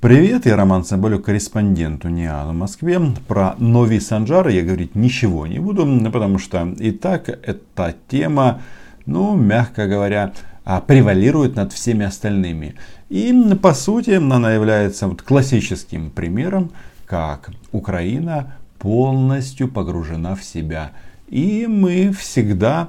Привет, я Роман Соболюк, корреспондент Униана в Москве. Про Нови Санджара я говорить ничего не буду, потому что и так эта тема, ну, мягко говоря, а, превалирует над всеми остальными. И, по сути, она является вот классическим примером, как Украина полностью погружена в себя. И мы всегда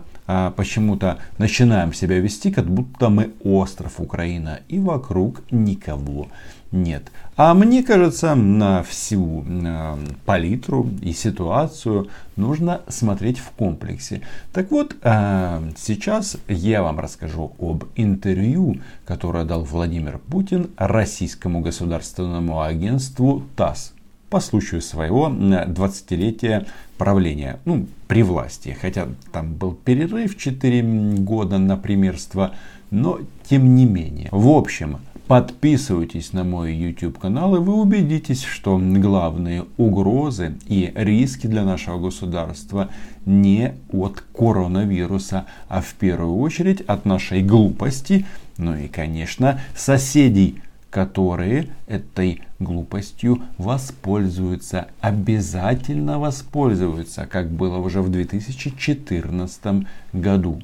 почему-то начинаем себя вести, как будто мы остров Украина, и вокруг никого нет. А мне кажется, на всю э, палитру и ситуацию нужно смотреть в комплексе. Так вот, э, сейчас я вам расскажу об интервью, которое дал Владимир Путин российскому государственному агентству ТАСС по случаю своего 20-летия правления, ну, при власти. Хотя там был перерыв 4 года на примерство, но тем не менее. В общем, Подписывайтесь на мой YouTube канал и вы убедитесь, что главные угрозы и риски для нашего государства не от коронавируса, а в первую очередь от нашей глупости, ну и, конечно, соседей, которые этой глупостью воспользуются, обязательно воспользуются, как было уже в 2014 году.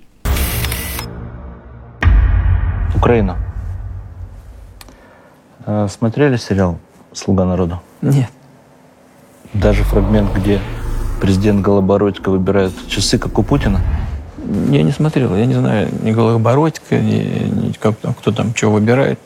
Украина. А смотрели сериал «Слуга народа»? Нет. Даже фрагмент, где президент Голобородько выбирает часы, как у Путина? Я не смотрел. Я не знаю ни Голобородько, ни, ни как, кто там что выбирает.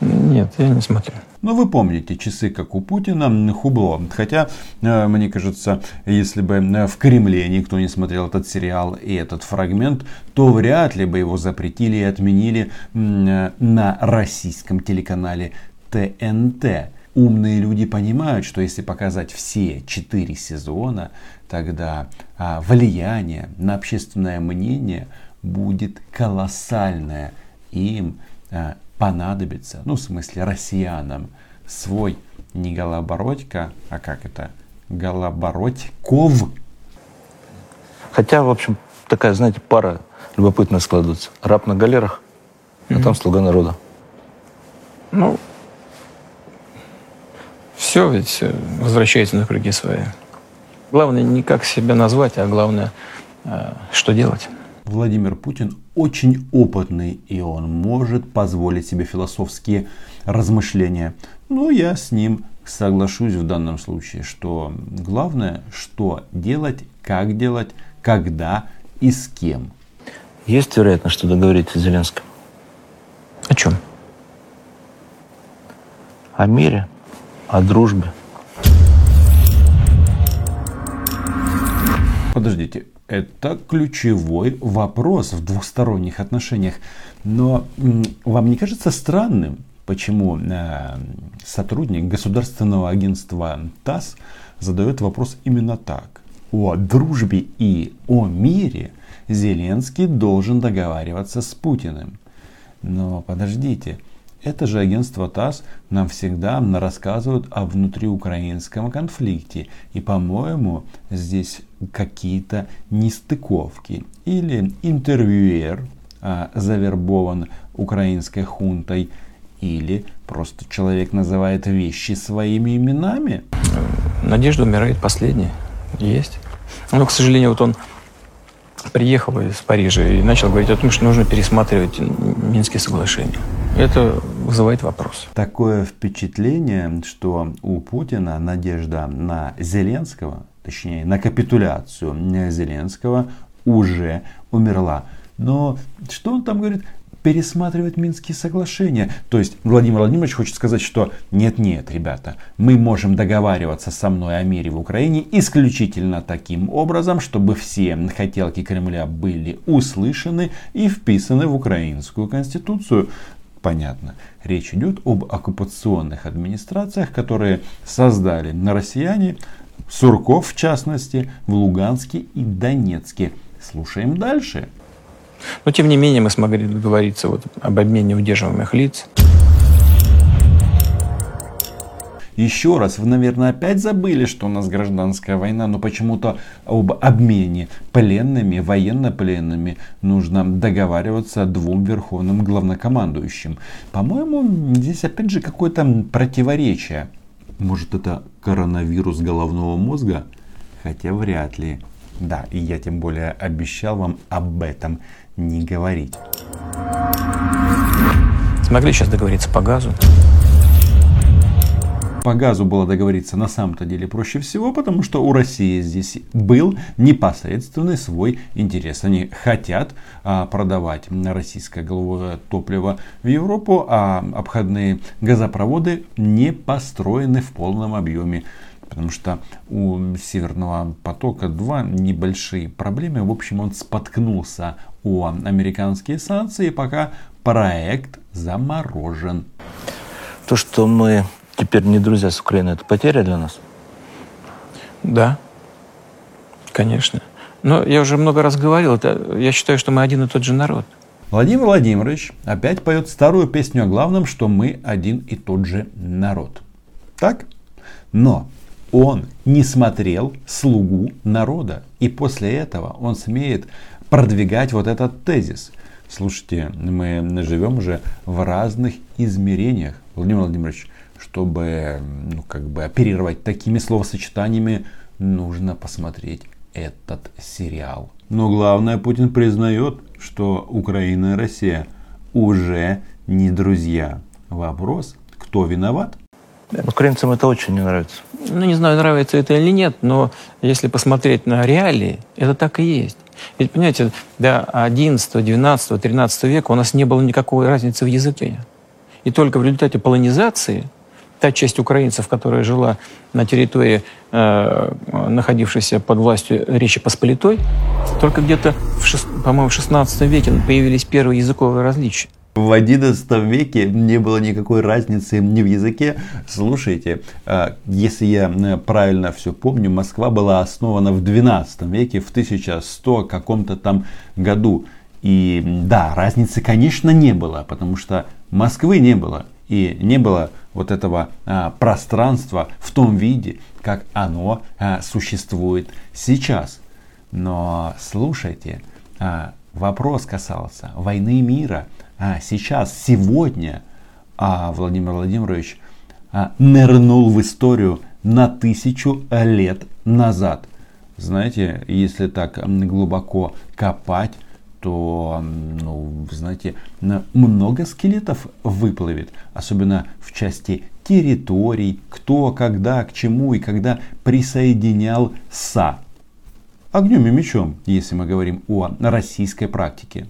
Нет, я не смотрел. Но вы помните, часы как у Путина, хубло. Хотя, э, мне кажется, если бы э, в Кремле никто не смотрел этот сериал и этот фрагмент, то вряд ли бы его запретили и отменили э, на российском телеканале ТНТ. Умные люди понимают, что если показать все четыре сезона, тогда а, влияние на общественное мнение будет колоссальное. Им понадобится, ну в смысле россиянам, свой не Голобородько, а как это, Голобородьков. Хотя, в общем, такая, знаете, пара любопытная складывается. Раб на галерах, а mm-hmm. там слуга народа. Ну, все ведь возвращается на круги свои. Главное не как себя назвать, а главное, э, что делать. Владимир Путин очень опытный, и он может позволить себе философские размышления. Но я с ним соглашусь в данном случае, что главное, что делать, как делать, когда и с кем. Есть вероятность, что договоритесь с Зеленским? О чем? О мире, о дружбе. Подождите, это ключевой вопрос в двухсторонних отношениях. Но вам не кажется странным, почему э, сотрудник государственного агентства ТАСС задает вопрос именно так? О дружбе и о мире Зеленский должен договариваться с Путиным. Но подождите, это же агентство ТАСС нам всегда рассказывают о внутриукраинском конфликте. И, по-моему, здесь какие-то нестыковки. Или интервьюер а, завербован украинской хунтой, или просто человек называет вещи своими именами. Надежда умирает последняя. Есть. Но, к сожалению, вот он приехал из Парижа и начал говорить о том, что нужно пересматривать Минские соглашения. Это вызывает вопрос. Такое впечатление, что у Путина надежда на Зеленского, точнее на капитуляцию Зеленского уже умерла. Но что он там говорит? пересматривать Минские соглашения. То есть Владимир Владимирович хочет сказать, что нет-нет, ребята, мы можем договариваться со мной о мире в Украине исключительно таким образом, чтобы все хотелки Кремля были услышаны и вписаны в украинскую конституцию. Понятно. Речь идет об оккупационных администрациях, которые создали на россияне, Сурков в частности, в Луганске и Донецке. Слушаем дальше. Но тем не менее мы смогли договориться вот об обмене удерживаемых лиц. Еще раз, вы, наверное, опять забыли, что у нас гражданская война, но почему-то об обмене пленными, военнопленными нужно договариваться двум верховным главнокомандующим. По-моему, здесь опять же какое-то противоречие. Может это коронавирус головного мозга? Хотя вряд ли. Да, и я тем более обещал вам об этом не говорить. Смогли сейчас договориться по газу? По газу было договориться на самом-то деле проще всего, потому что у России здесь был непосредственный свой интерес. Они хотят а, продавать российское голубое топливо в Европу, а обходные газопроводы не построены в полном объеме. Потому что у Северного потока два небольшие проблемы. В общем, он споткнулся о американские санкции, пока проект заморожен. То, что мы теперь не друзья с Украиной, это потеря для нас? Да, конечно. Но я уже много раз говорил, это, я считаю, что мы один и тот же народ. Владимир Владимирович опять поет старую песню о главном, что мы один и тот же народ. Так? Но он не смотрел слугу народа. И после этого он смеет продвигать вот этот тезис. Слушайте, мы живем уже в разных измерениях. Владимир Владимирович, чтобы ну, как бы оперировать такими словосочетаниями, нужно посмотреть этот сериал. Но главное, Путин признает, что Украина и Россия уже не друзья. Вопрос, кто виноват? Украинцам это очень не нравится. Ну, не знаю, нравится это или нет, но если посмотреть на реалии, это так и есть. Ведь, понимаете, до 11, 12, 13 века у нас не было никакой разницы в языке. И только в результате полонизации та часть украинцев, которая жила на территории, э, находившейся под властью Речи Посполитой, только где-то, по-моему, в 16 веке появились первые языковые различия. В XI веке не было никакой разницы ни в языке. Слушайте, а, если я э, правильно все помню, Москва была основана в XII веке, в 1100 каком-то там году. И да, разницы, конечно, не было, потому что Москвы не было. И не было вот этого а, пространства в том виде, как оно а, существует сейчас. Но слушайте, а, вопрос касался войны мира – а, сейчас, сегодня а, Владимир Владимирович а, нырнул в историю на тысячу лет назад. Знаете, если так глубоко копать, то, ну, знаете, много скелетов выплывет, особенно в части территорий, кто, когда, к чему и когда присоединялся. Огнем и мечом, если мы говорим о российской практике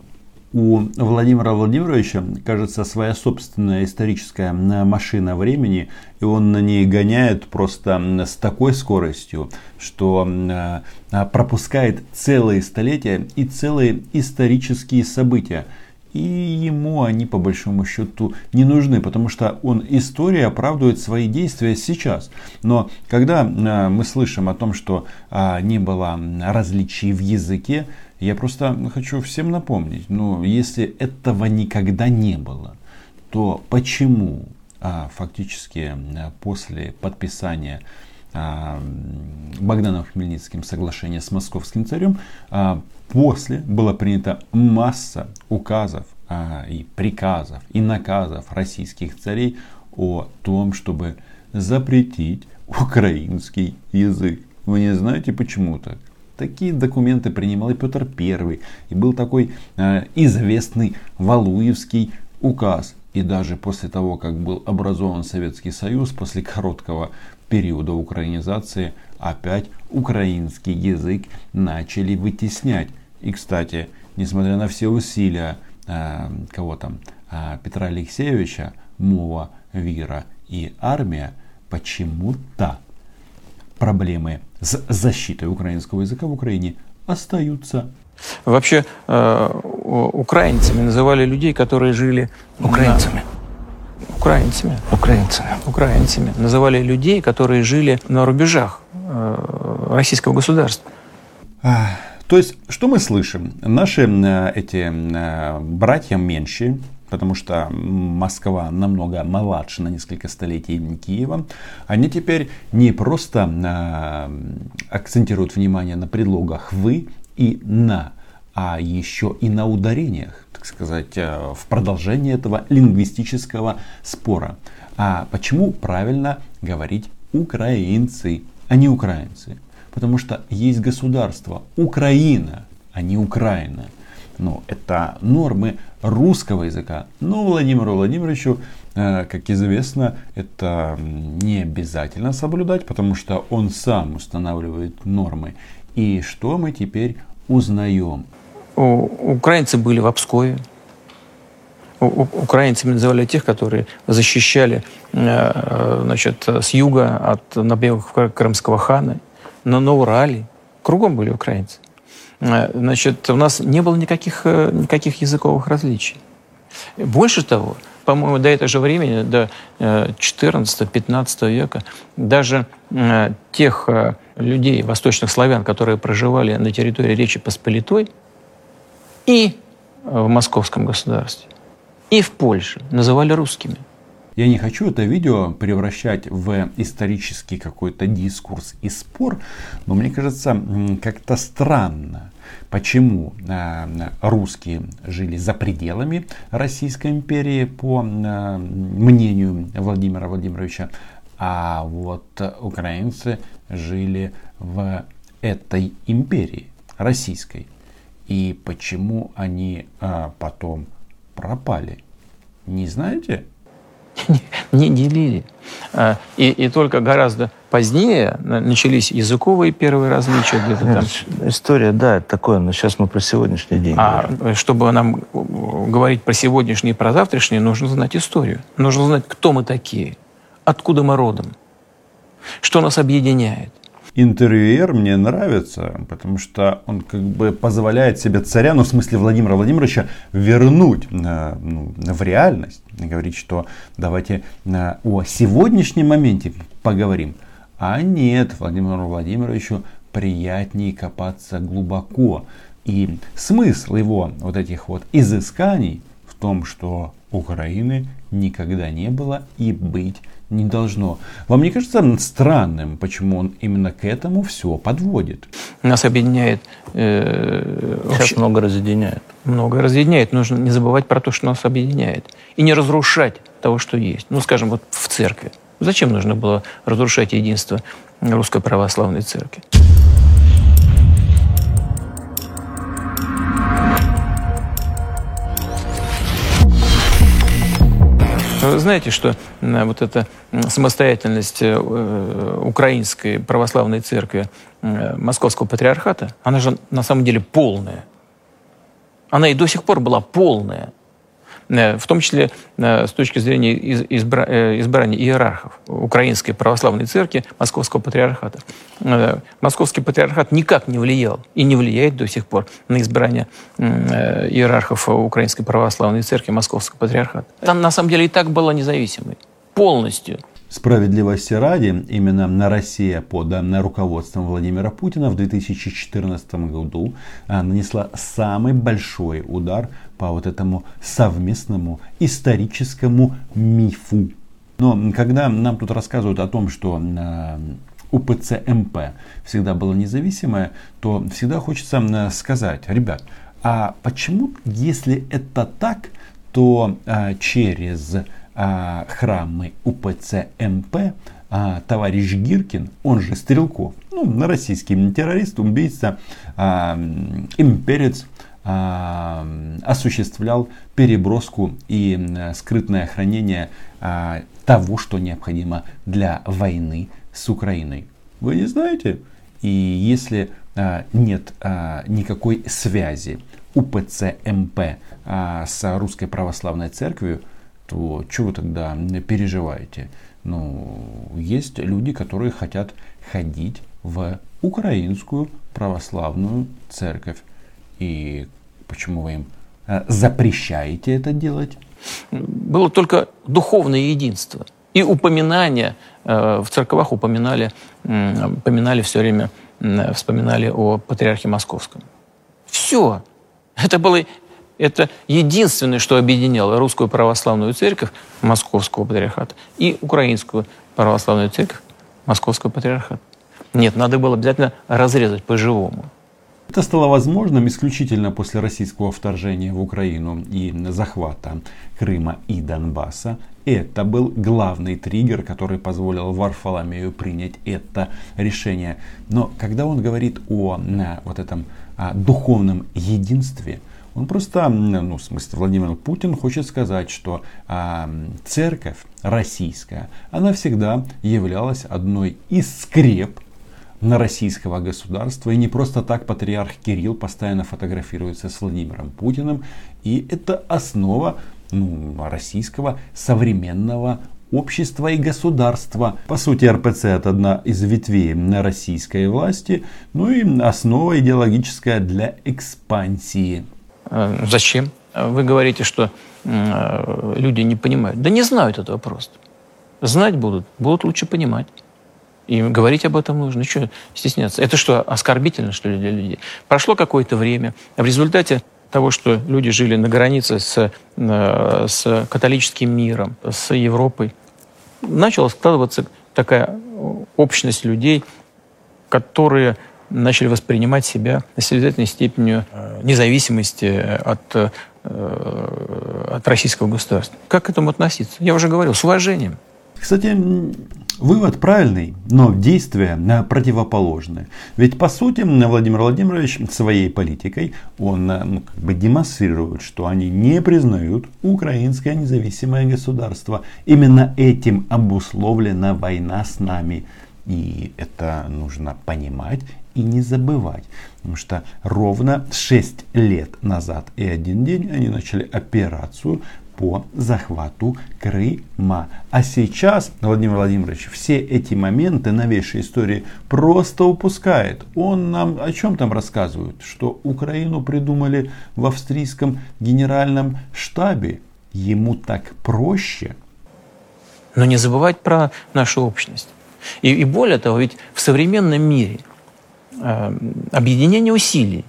у Владимира Владимировича, кажется, своя собственная историческая машина времени, и он на ней гоняет просто с такой скоростью, что а, пропускает целые столетия и целые исторические события. И ему они по большому счету не нужны, потому что он история оправдывает свои действия сейчас. Но когда а, мы слышим о том, что а, не было различий в языке, я просто хочу всем напомнить, ну, если этого никогда не было, то почему а, фактически а, после подписания а, Богданом Хмельницким соглашения с московским царем, а, после была принята масса указов а, и приказов и наказов российских царей о том, чтобы запретить украинский язык. Вы не знаете почему так? Такие документы принимал и Петр I. И был такой э, известный Валуевский указ. И даже после того, как был образован Советский Союз, после короткого периода украинизации, опять украинский язык начали вытеснять. И, кстати, несмотря на все усилия э, кого там, э, Петра Алексеевича, Мова, Вира и армия, почему-то проблемы с защитой украинского языка в Украине остаются. Вообще э, украинцами называли людей, которые жили украинцами. На... Украинцами. Украинцами. Украинцами. Называли людей, которые жили на рубежах российского государства. То есть, что мы слышим? Наши э, эти э, братья меньшие, потому что Москва намного младше на несколько столетий Киева, они теперь не просто э, акцентируют внимание на предлогах «вы» и «на», а еще и на ударениях, так сказать, э, в продолжении этого лингвистического спора. А почему правильно говорить украинцы, а не украинцы? Потому что есть государство Украина, а не Украина. Ну, это нормы русского языка. Но Владимиру Владимировичу, э, как известно, это не обязательно соблюдать, потому что он сам устанавливает нормы. И что мы теперь узнаем? Украинцы были в Обскове. Украинцами называли тех, которые защищали э, значит, с юга от набегов крымского хана на Урале. Кругом были украинцы. Э, значит, у нас не было никаких, э, никаких языковых различий. Больше того, по-моему, до этого же времени, до 14-15 века, даже тех людей, восточных славян, которые проживали на территории Речи Посполитой, и в московском государстве, и в Польше называли русскими. Я не хочу это видео превращать в исторический какой-то дискурс и спор, но мне кажется как-то странно, почему э, русские жили за пределами Российской империи, по мнению Владимира Владимировича, а вот украинцы жили в этой империи российской и почему они а, потом пропали. Не знаете? Не делили. А, и, и только гораздо позднее начались языковые первые различия. Где-то там. История, да, такое, но сейчас мы про сегодняшний день. А говорим. чтобы нам говорить про сегодняшний и про завтрашний, нужно знать историю. Нужно знать, кто мы такие, откуда мы родом, что нас объединяет интервьюер мне нравится, потому что он как бы позволяет себе царя, ну в смысле Владимира Владимировича, вернуть ну, в реальность. Говорить, что давайте э, о сегодняшнем моменте поговорим. А нет, Владимиру Владимировичу приятнее копаться глубоко. И смысл его вот этих вот изысканий в том, что Украины никогда не было и быть не должно. Вам не кажется странным, почему он именно к этому все подводит? Нас объединяет... Э, Сейчас вообще, много разъединяет. Много разъединяет. Нужно не забывать про то, что нас объединяет. И не разрушать того, что есть. Ну, скажем, вот в церкви. Зачем нужно было разрушать единство Русской Православной Церкви? Вы знаете, что вот эта самостоятельность э, украинской православной церкви э, Московского патриархата, она же на самом деле полная. Она и до сих пор была полная. Э, в том числе э, с точки зрения избра... Э, избрания иерархов Украинской Православной Церкви Московского Патриархата. Московский Патриархат никак не влиял и не влияет до сих пор на избрание иерархов Украинской Православной Церкви Московского Патриархата. Там на самом деле и так была независимой. Полностью. Справедливости ради, именно на Россия под руководством Владимира Путина в 2014 году нанесла самый большой удар по вот этому совместному историческому мифу. Но когда нам тут рассказывают о том, что э, УПЦ МП всегда была независимая, то всегда хочется э, сказать, ребят, а почему, если это так, то через а, храмы УПЦ МП а, товарищ Гиркин, он же Стрелков, ну, российский террорист, убийца, а, имперец, осуществлял переброску и скрытное хранение того, что необходимо для войны с Украиной. Вы не знаете? И если нет никакой связи УПЦ МП с Русской Православной Церковью, то что вы тогда переживаете? Ну, есть люди, которые хотят ходить в украинскую православную церковь. И Почему вы им э, запрещаете это делать? Было только духовное единство. И упоминания э, в церквах упоминали, упоминали все время, вспоминали о патриархе московском. Все. Это было Это единственное, что объединяло русскую православную церковь Московского патриархата и украинскую православную церковь Московского патриархата. Нет, надо было обязательно разрезать по-живому. Это стало возможным исключительно после российского вторжения в Украину и захвата Крыма и Донбасса. Это был главный триггер, который позволил Варфоломею принять это решение. Но когда он говорит о вот этом о духовном единстве, он просто, ну, в смысле, Владимир Путин хочет сказать, что а, церковь российская, она всегда являлась одной из скреп на российского государства. И не просто так патриарх Кирилл постоянно фотографируется с Владимиром Путиным. И это основа ну, российского современного общества и государства. По сути, РПЦ это одна из ветвей российской власти, ну и основа идеологическая для экспансии. Э, зачем? Вы говорите, что э, люди не понимают. Да не знают этого просто. Знать будут, будут лучше понимать. И говорить об этом нужно. Что стесняться? Это что, оскорбительно, что ли, для людей? Прошло какое-то время. В результате того, что люди жили на границе с, э, с католическим миром, с Европой, начала складываться такая общность людей, которые начали воспринимать себя с обязательной степенью э, независимости от, э, от российского государства. Как к этому относиться? Я уже говорил, с уважением. Кстати, Вывод правильный, но действия противоположны. Ведь по сути Владимир Владимирович своей политикой он ну, как бы демонстрирует, что они не признают украинское независимое государство. Именно этим обусловлена война с нами. И это нужно понимать и не забывать. Потому что ровно 6 лет назад и один день они начали операцию по захвату Крыма. А сейчас Владимир Владимирович все эти моменты новейшей истории просто упускает. Он нам о чем там рассказывает? Что Украину придумали в австрийском генеральном штабе. Ему так проще. Но не забывать про нашу общность. И, и более того, ведь в современном мире объединение усилий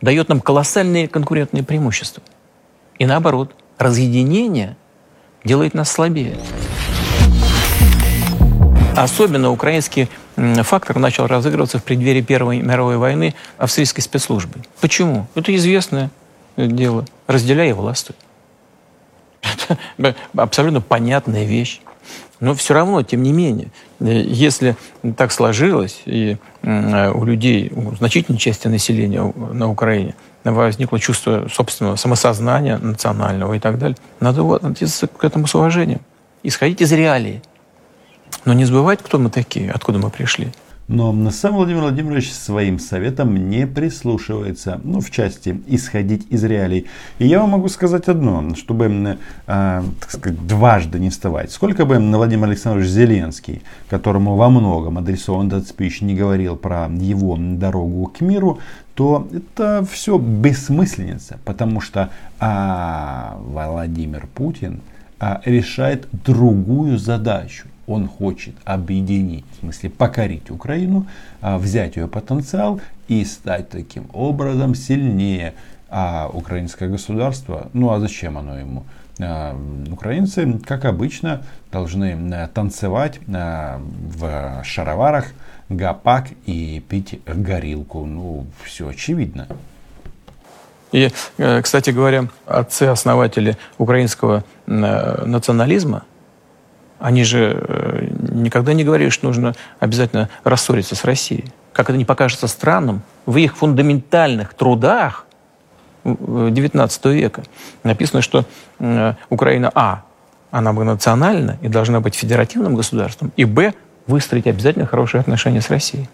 дает нам колоссальные конкурентные преимущества. И наоборот – разъединение делает нас слабее. Особенно украинский фактор начал разыгрываться в преддверии Первой мировой войны австрийской спецслужбы. Почему? Это известное дело. Разделяй и властвуй. Это абсолютно понятная вещь. Но все равно, тем не менее, если так сложилось, и у людей, у значительной части населения на Украине возникло чувство собственного самосознания национального и так далее. Надо относиться к этому с уважением. Исходить из реалии. Но не забывать, кто мы такие, откуда мы пришли. Но сам Владимир Владимирович своим советом не прислушивается, ну, в части исходить из реалий. И я вам могу сказать одно, чтобы, э, так сказать, дважды не вставать. Сколько бы Владимир Александрович Зеленский, которому во многом адресован этот спич, не говорил про его дорогу к миру, то это все бессмысленица, потому что а, Владимир Путин а, решает другую задачу он хочет объединить, в смысле покорить Украину, а, взять ее потенциал и стать таким образом сильнее. А украинское государство, ну а зачем оно ему? А, украинцы, как обычно, должны танцевать а, в шароварах, гапак и пить горилку. Ну, все очевидно. И, э, кстати говоря, отцы-основатели украинского э, национализма – они же э, никогда не говорили, что нужно обязательно рассориться с Россией. Как это не покажется странным, в их фундаментальных трудах XIX века написано, что э, Украина, а, она национальна и должна быть федеративным государством, и, б, выстроить обязательно хорошие отношения с Россией.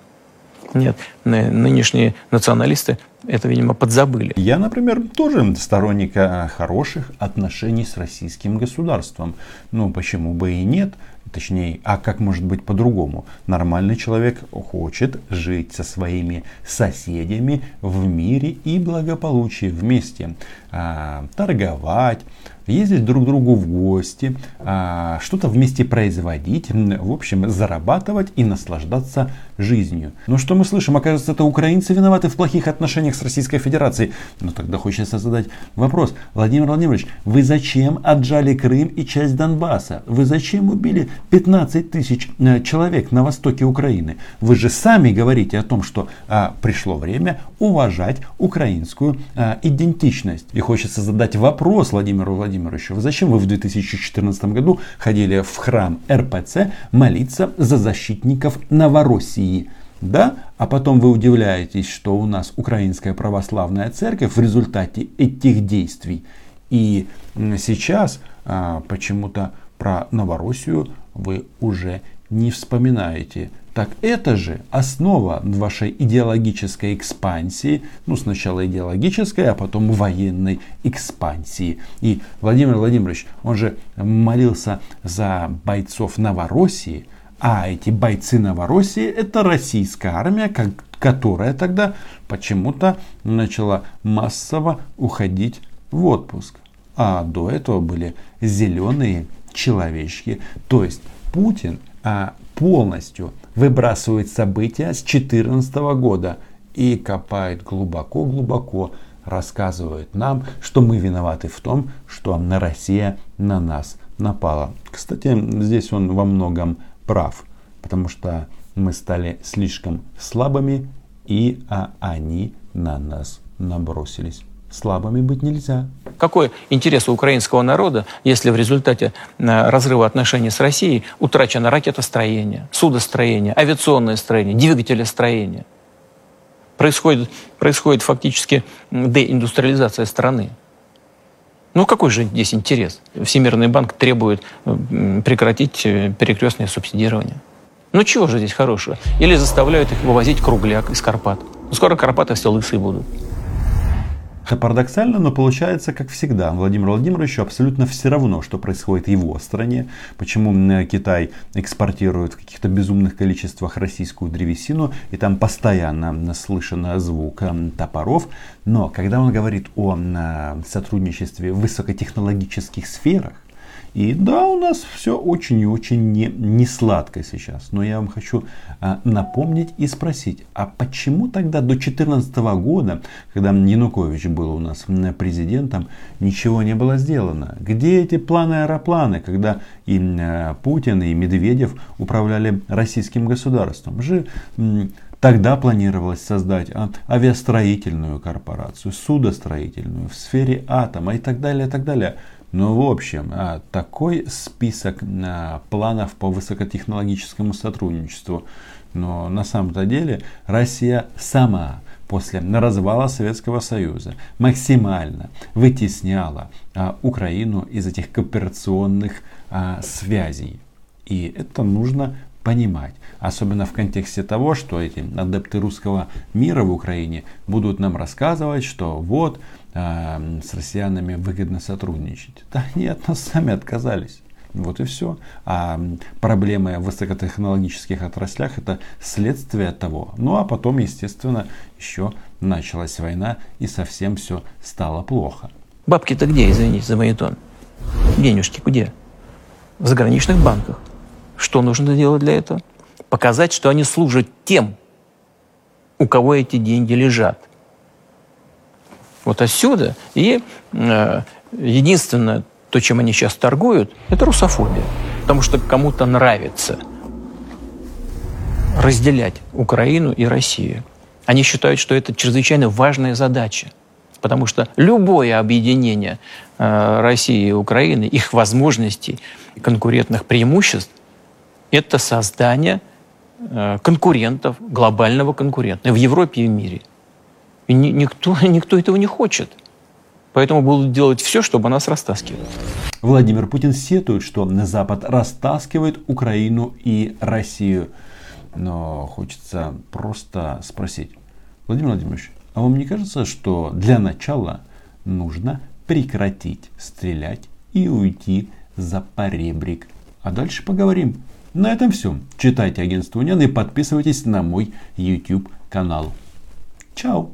Нет, нынешние националисты это, видимо, подзабыли. Я, например, тоже сторонник э, хороших отношений с российским государством. Ну, почему бы и нет? Точнее, а как может быть по-другому? Нормальный человек хочет жить со своими соседями в мире и благополучии вместе. А, торговать, ездить друг к другу в гости, а, что-то вместе производить, в общем, зарабатывать и наслаждаться жизнью. Но что мы слышим? Оказывается, это украинцы виноваты в плохих отношениях с Российской Федерацией. Но тогда хочется задать вопрос. Владимир Владимирович, вы зачем отжали Крым и часть Донбасса? Вы зачем убили 15 тысяч э, человек на востоке Украины? Вы же сами говорите о том, что а, пришло время уважать украинскую а, идентичность. И хочется задать вопрос Владимиру Владимировичу. Зачем вы в 2014 году ходили в храм РПЦ молиться за защитников Новороссии? Да? А потом вы удивляетесь, что у нас Украинская Православная Церковь в результате этих действий. И сейчас а, почему-то про Новороссию вы уже не вспоминаете. Так это же основа вашей идеологической экспансии, ну сначала идеологической, а потом военной экспансии. И Владимир Владимирович, он же молился за бойцов Новороссии, а эти бойцы Новороссии это российская армия, как, которая тогда почему-то начала массово уходить в отпуск. А до этого были зеленые человечки. То есть Путин а, полностью выбрасывает события с 2014 года и копает глубоко-глубоко, рассказывает нам, что мы виноваты в том, что Россия на нас напала. Кстати, здесь он во многом прав, потому что мы стали слишком слабыми, и а они на нас набросились. Слабыми быть нельзя. Какой интерес у украинского народа, если в результате э, разрыва отношений с Россией утрачено ракетостроение, судостроение, авиационное строение, двигателестроение? Происходит, происходит фактически деиндустриализация страны. Ну какой же здесь интерес? Всемирный банк требует прекратить э, перекрестное субсидирование. Ну чего же здесь хорошего? Или заставляют их вывозить кругляк из Карпат. Ну, скоро Карпаты все лысые будут. Парадоксально, но получается, как всегда, Владимиру Владимировичу абсолютно все равно, что происходит в его стране, почему Китай экспортирует в каких-то безумных количествах российскую древесину, и там постоянно слышен звук топоров. Но когда он говорит о сотрудничестве в высокотехнологических сферах, и да, у нас все очень и очень не, не сладко сейчас. Но я вам хочу а, напомнить и спросить, а почему тогда до 2014 года, когда Янукович был у нас президентом, ничего не было сделано? Где эти планы-аэропланы, когда и а, Путин, и Медведев управляли российским государством? Же Тогда планировалось создать а, авиастроительную корпорацию, судостроительную в сфере атома и так далее, и так далее. Ну, в общем, а, такой список а, планов по высокотехнологическому сотрудничеству. Но на самом-то деле Россия сама после развала Советского Союза максимально вытесняла а, Украину из этих кооперационных связей. И это нужно понимать. Особенно в контексте того, что эти адепты русского мира в Украине будут нам рассказывать, что вот э, с россиянами выгодно сотрудничать. Да нет, нас сами отказались. Вот и все. А проблемы в высокотехнологических отраслях это следствие того. Ну а потом, естественно, еще началась война и совсем все стало плохо. Бабки-то где, извините за моетон? Денежки где? В заграничных банках. Что нужно делать для этого? Показать, что они служат тем, у кого эти деньги лежат. Вот отсюда. И э, единственное, то, чем они сейчас торгуют, это русофобия. Потому что кому-то нравится разделять Украину и Россию. Они считают, что это чрезвычайно важная задача. Потому что любое объединение э, России и Украины, их возможностей, конкурентных преимуществ, это создание конкурентов, глобального конкурента в Европе и в мире – и ни, никто, никто этого не хочет. Поэтому будут делать все, чтобы нас растаскивали. Владимир Путин сетует, что Запад растаскивает Украину и Россию. Но хочется просто спросить. Владимир Владимирович, а вам не кажется, что для начала нужно прекратить стрелять и уйти за поребрик? А дальше поговорим. На этом все. Читайте агентство Униан и подписывайтесь на мой YouTube канал. Чао!